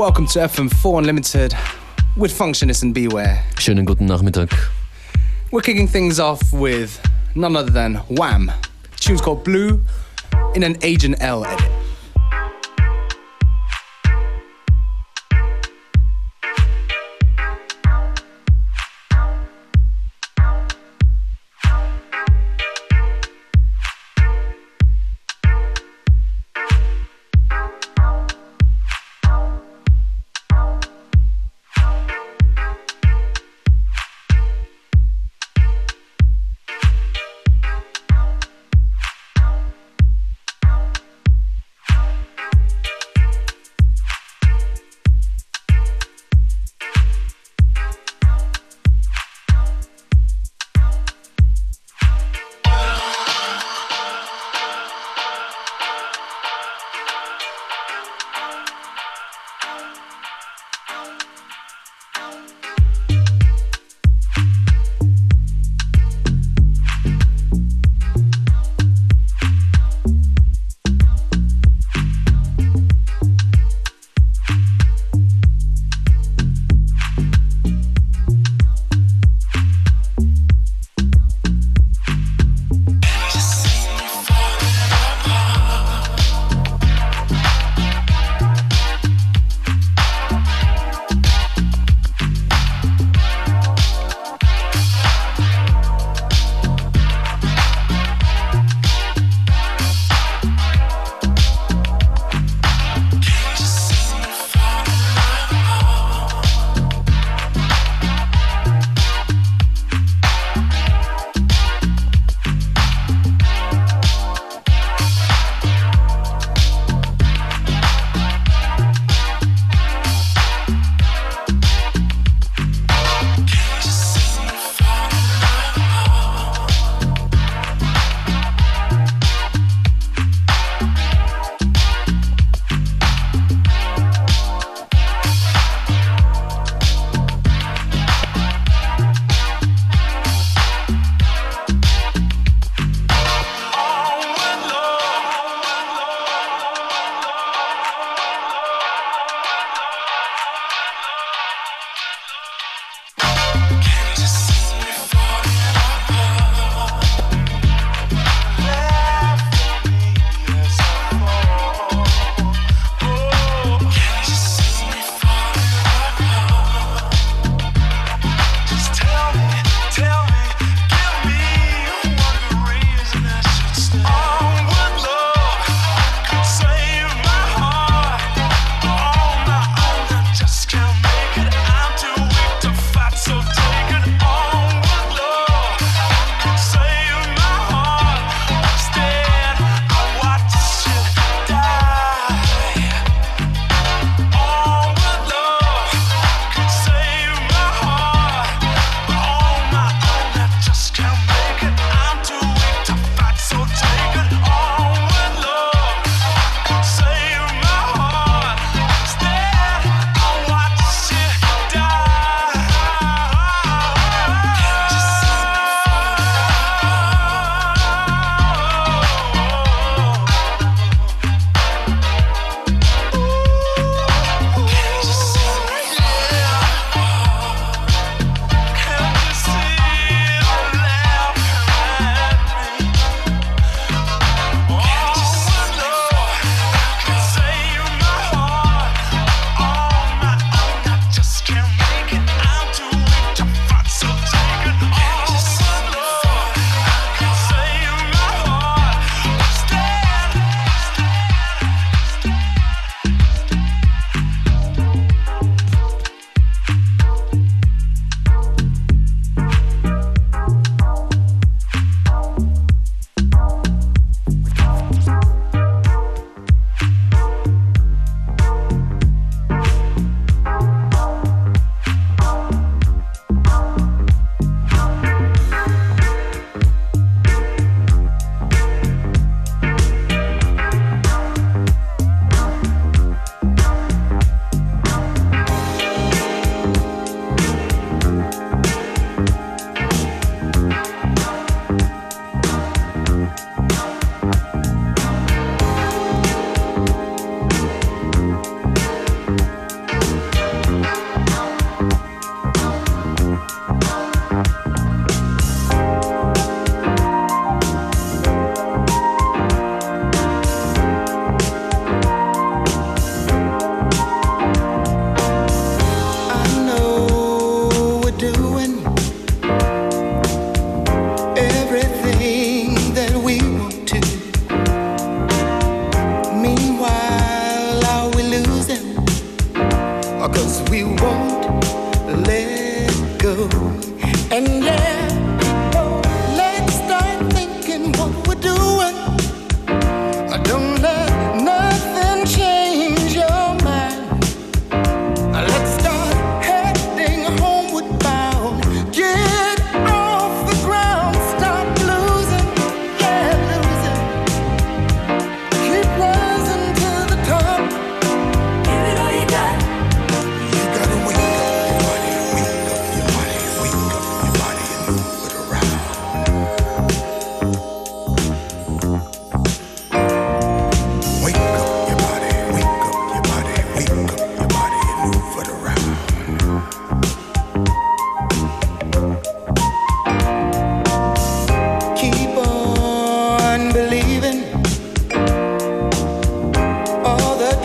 Welcome to FM4 Unlimited with Functionist and Beware. Schönen guten Nachmittag. We're kicking things off with none other than Wham. The tune's called Blue in an Agent L edit.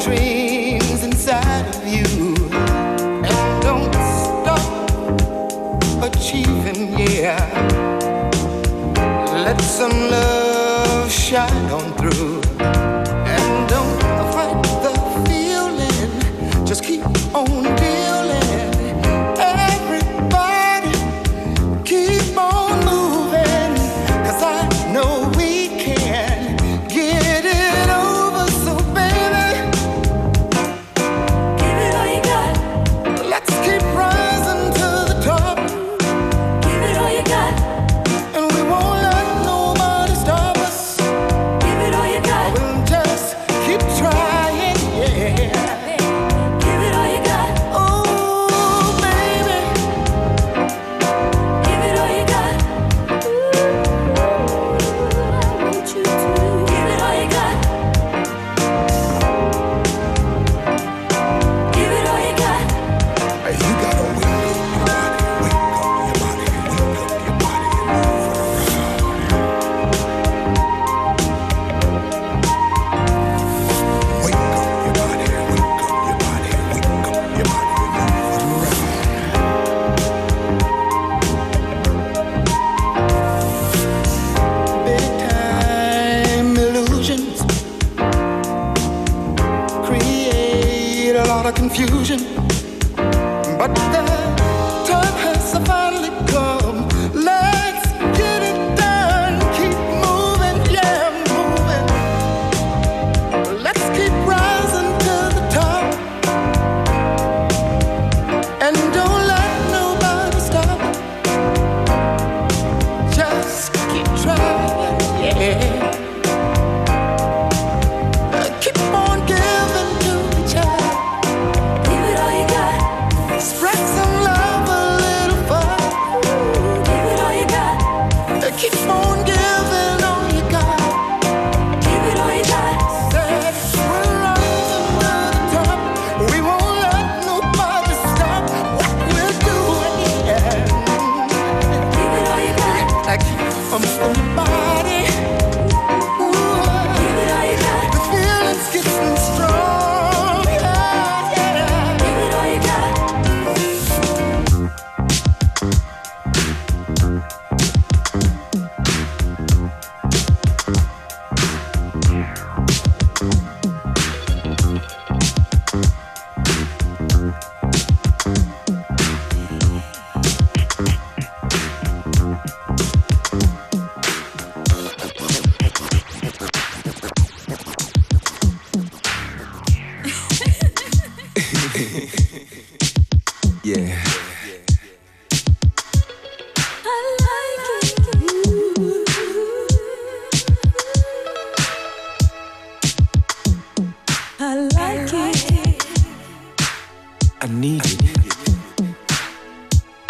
tree.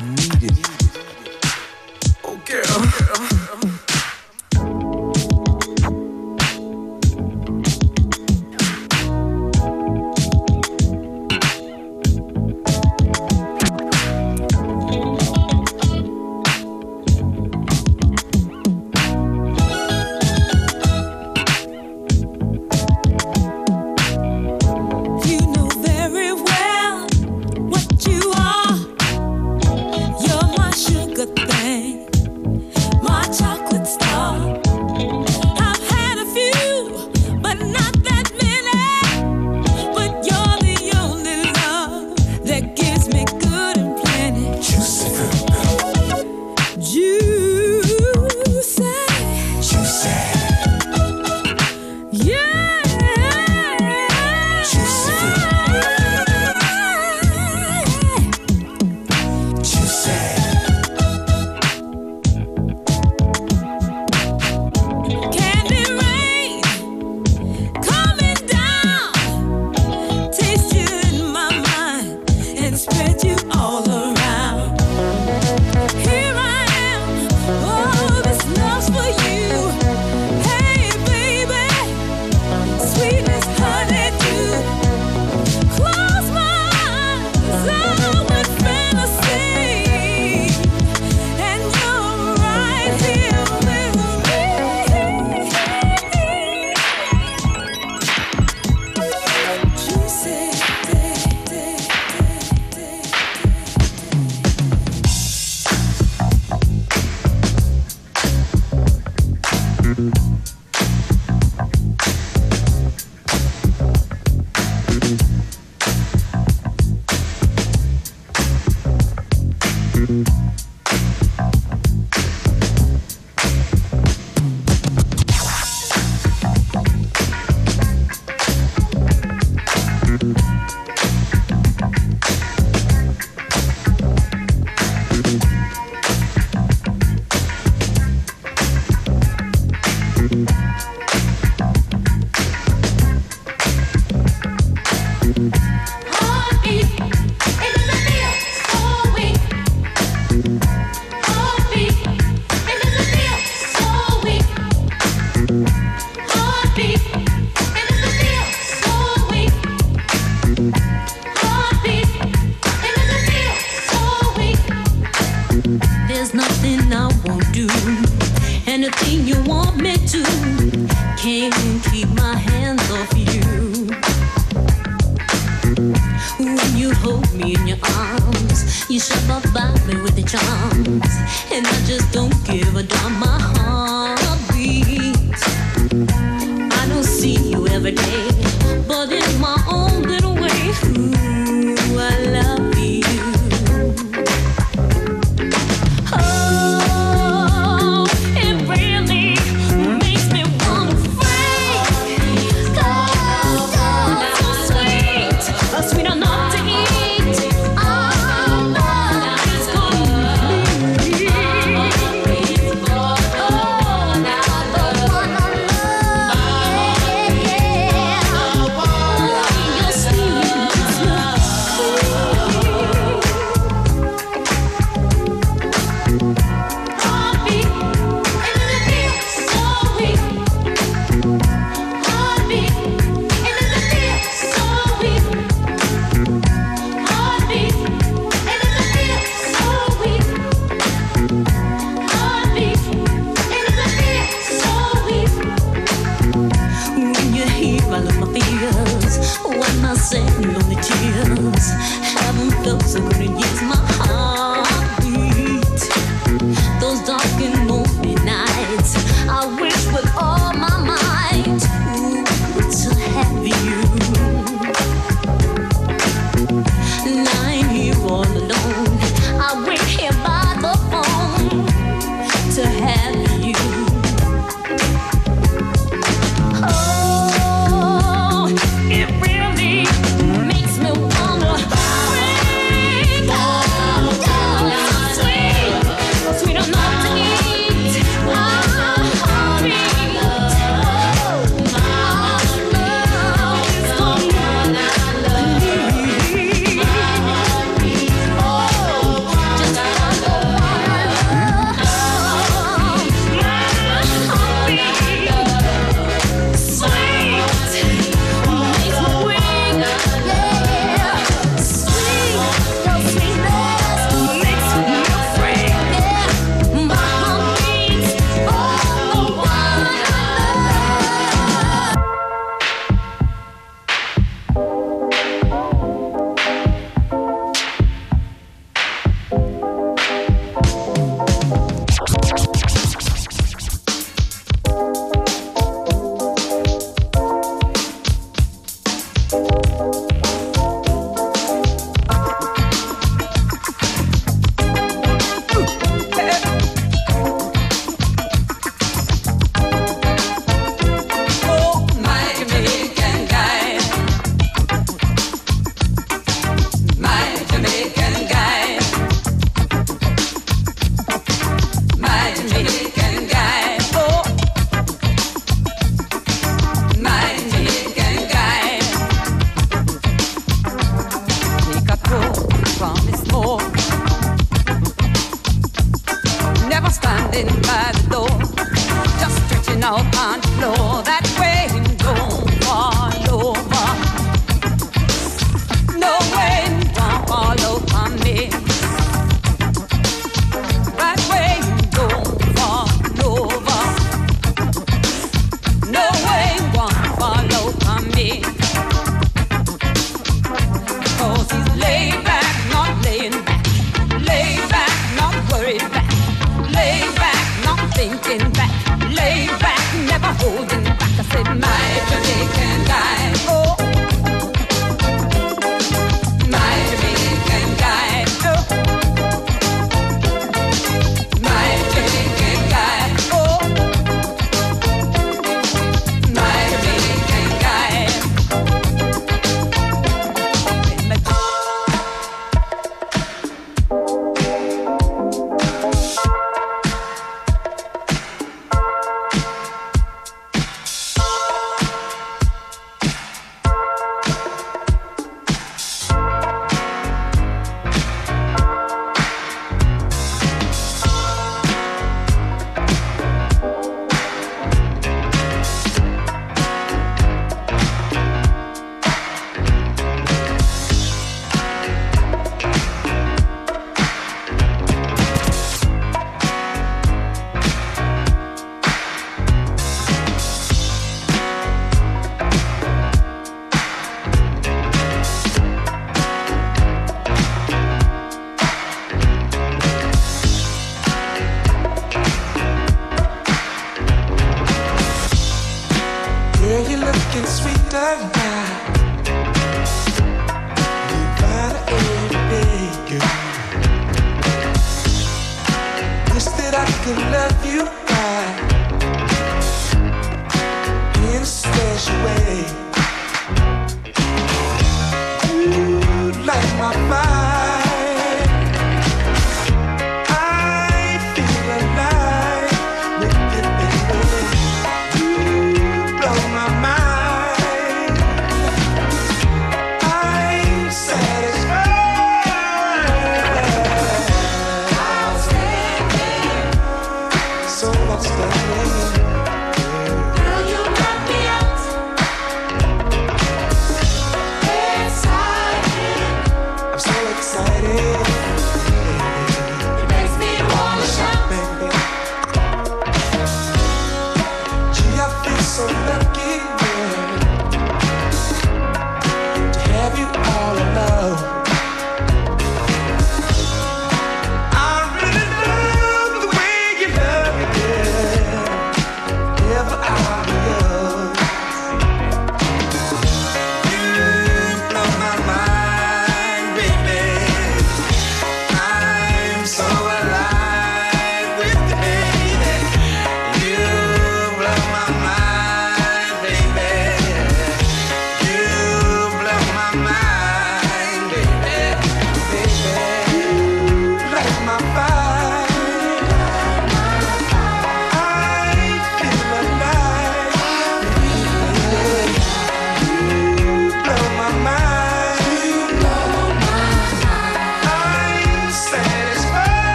What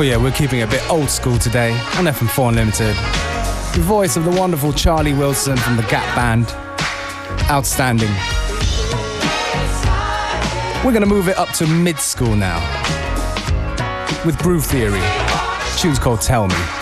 Oh yeah, we're keeping it a bit old school today on FM4 Unlimited. The voice of the wonderful Charlie Wilson from the Gap Band. Outstanding. We're gonna move it up to mid school now. With Groove Theory. Tune's called Tell Me.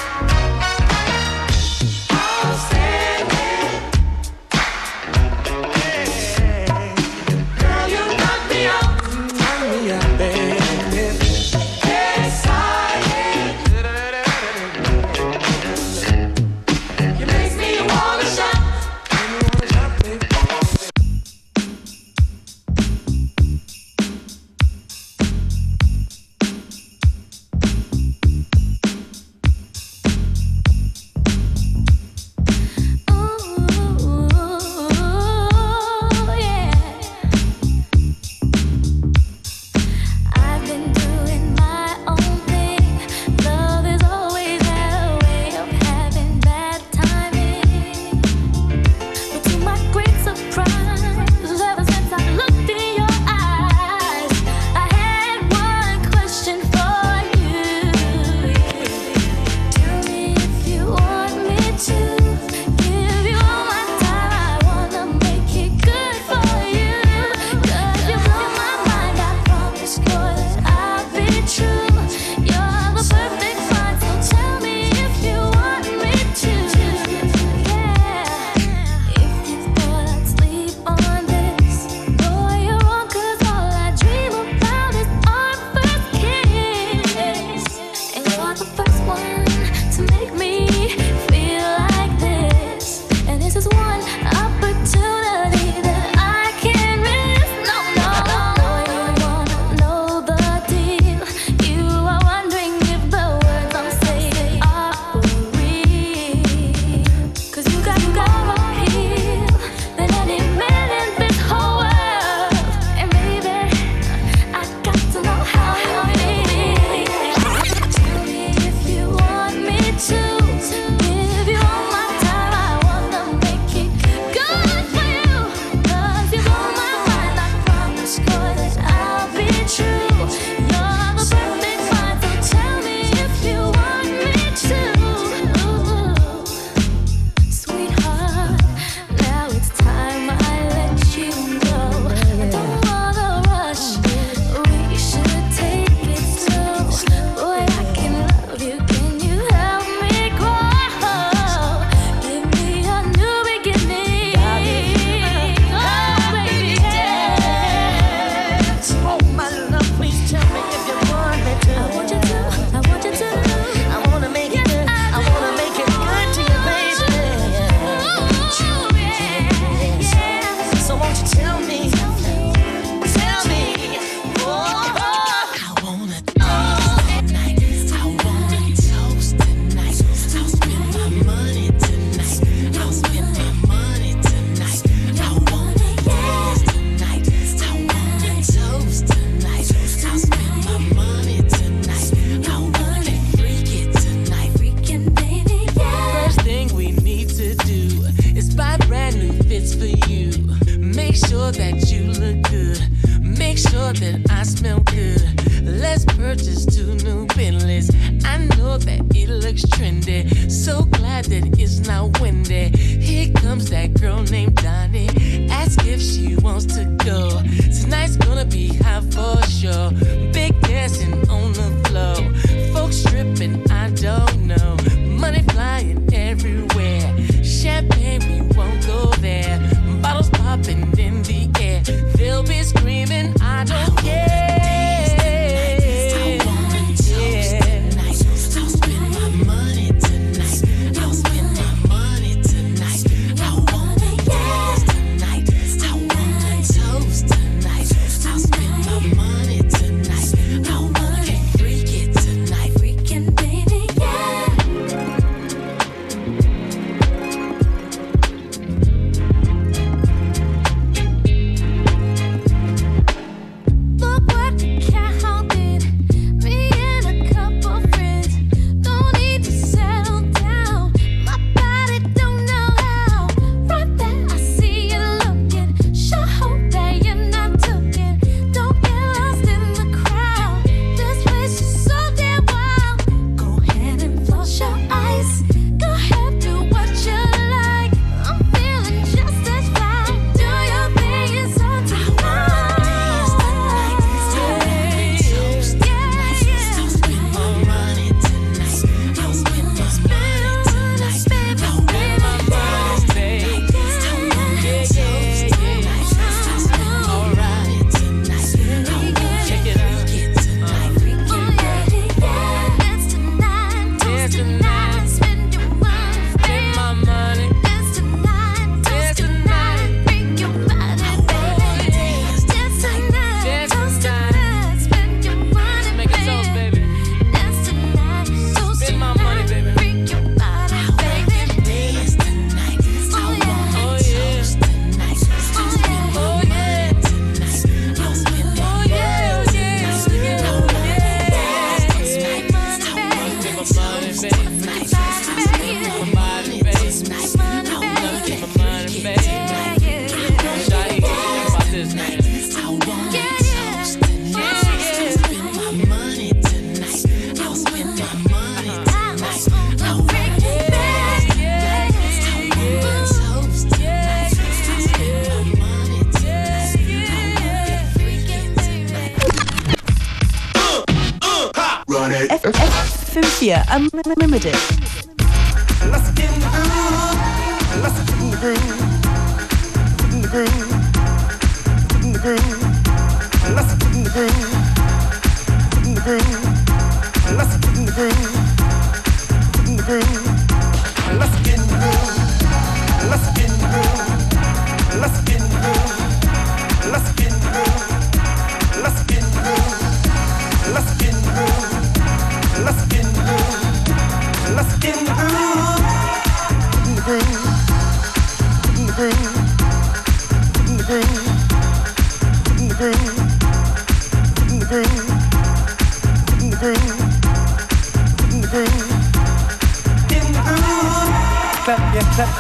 Media Unlimited.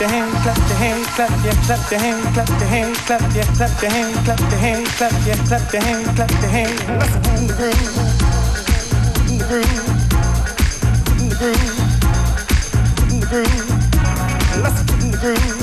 your hand, clap your hand, clap your clap your hand, clap your hand, clap your clap your hand, clap your hand, clap your clap your hand, clap your hand. In clap your in clap your in clap your in clap your hands, clap your in clap your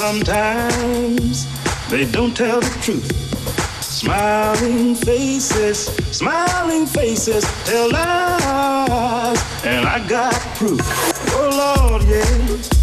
Sometimes they don't tell the truth. Smiling faces, smiling faces tell lies, and I got proof. Oh Lord, yeah.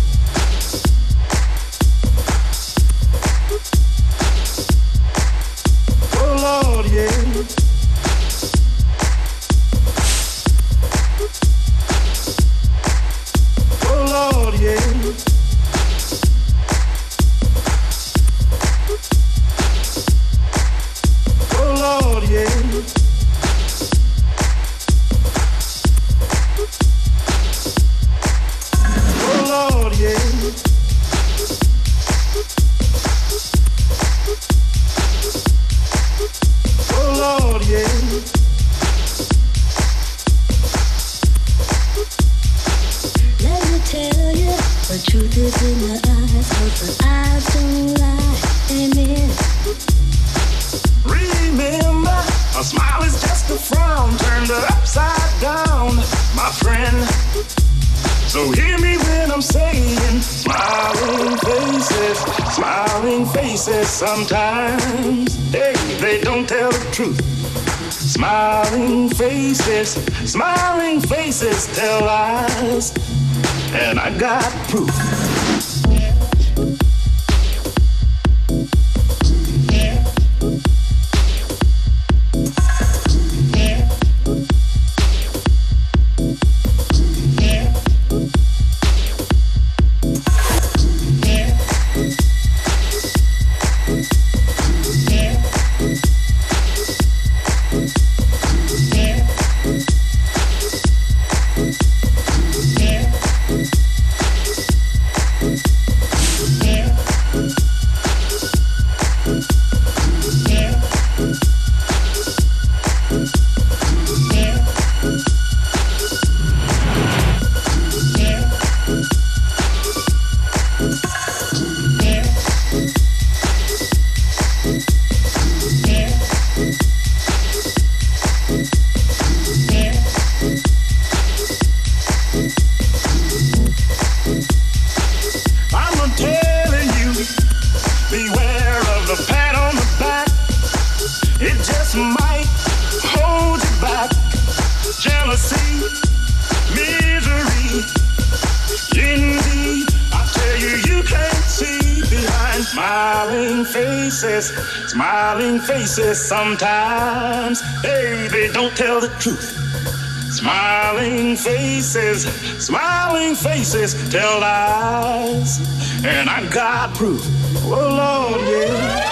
I got proof. smiling faces sometimes. Baby, don't tell the truth. Smiling faces, smiling faces tell lies. And I got proof. Oh, Lord, yeah.